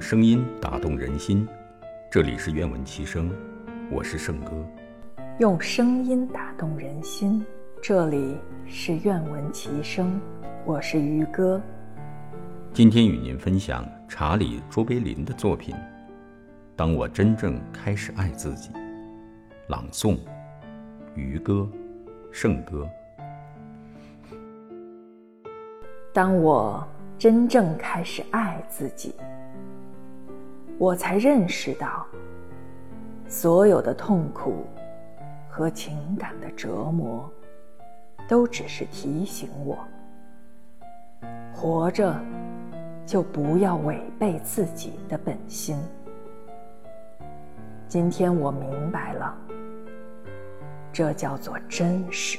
声音打动人心，这里是愿闻其声，我是圣哥。用声音打动人心，这里是愿闻其声，我是于哥。今天与您分享查理·卓别林的作品《当我真正开始爱自己》，朗诵：于哥，圣哥。当我真正开始爱自己。我才认识到，所有的痛苦和情感的折磨，都只是提醒我，活着就不要违背自己的本心。今天我明白了，这叫做真实。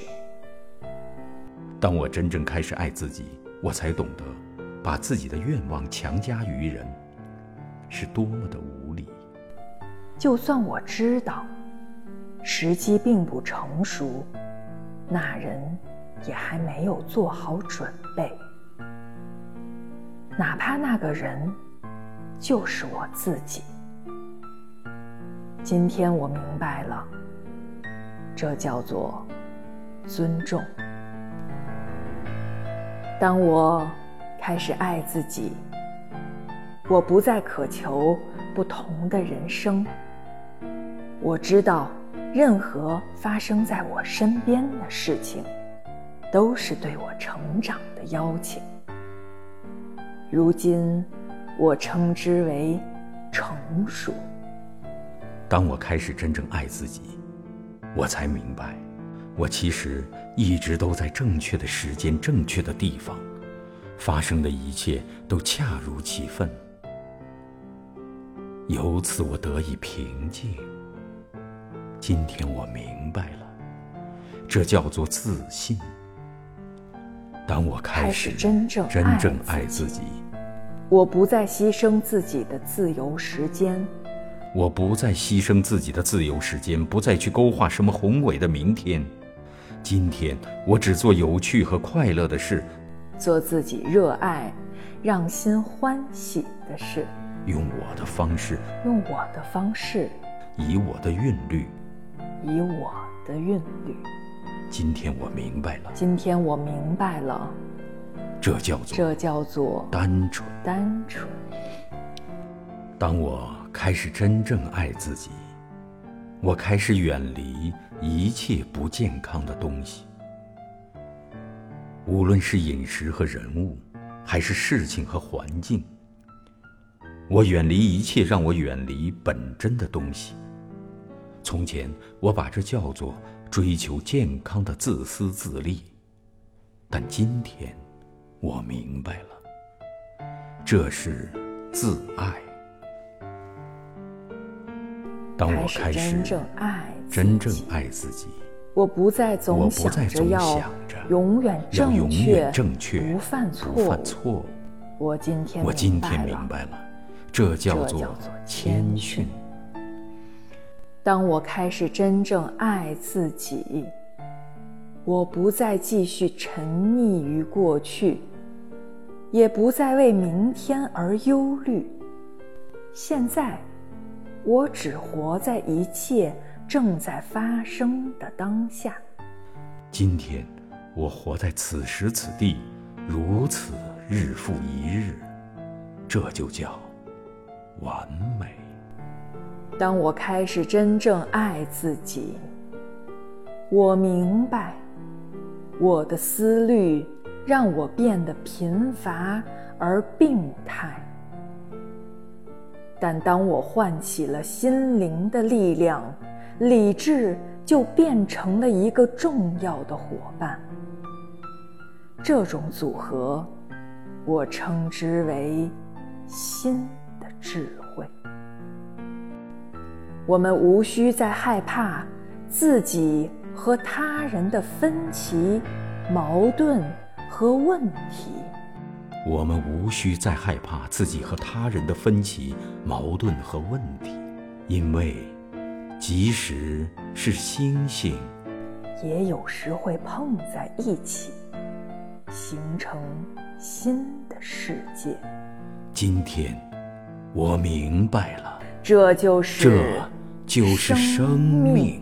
当我真正开始爱自己，我才懂得，把自己的愿望强加于人。是多么的无理！就算我知道时机并不成熟，那人也还没有做好准备。哪怕那个人就是我自己。今天我明白了，这叫做尊重。当我开始爱自己。我不再渴求不同的人生。我知道，任何发生在我身边的事情，都是对我成长的邀请。如今，我称之为成熟。当我开始真正爱自己，我才明白，我其实一直都在正确的时间、正确的地方，发生的一切都恰如其分。由此，我得以平静。今天我明白了，这叫做自信。当我开始真正真正爱自己，我不再牺牲自己的自由时间。我不再牺牲自己的自由时间，不再去勾画什么宏伟的明天。今天，我只做有趣和快乐的事，做自己热爱、让心欢喜的事。用我的方式，用我的方式，以我的韵律，以我的韵律。今天我明白了，今天我明白了，这叫做这叫做单纯单纯。当我开始真正爱自己，我开始远离一切不健康的东西，无论是饮食和人物，还是事情和环境。我远离一切让我远离本真的东西。从前，我把这叫做追求健康的自私自利，但今天，我明白了，这是自爱。当我开始真正爱真正爱自己，我不再总想着要永远正确、不犯错。我今天我今天明白了。这叫做谦逊。当我开始真正爱自己，我不再继续沉溺于过去，也不再为明天而忧虑。现在，我只活在一切正在发生的当下。今天，我活在此时此地，如此日复一日，这就叫。完美。当我开始真正爱自己，我明白，我的思虑让我变得贫乏而病态。但当我唤起了心灵的力量，理智就变成了一个重要的伙伴。这种组合，我称之为心。智慧，我们无需再害怕自己和他人的分歧、矛盾和问题。我们无需再害怕自己和他人的分歧、矛盾和问题，因为即使是星星，也有时会碰在一起，形成新的世界。今天。我明白了，这就是这就是生命。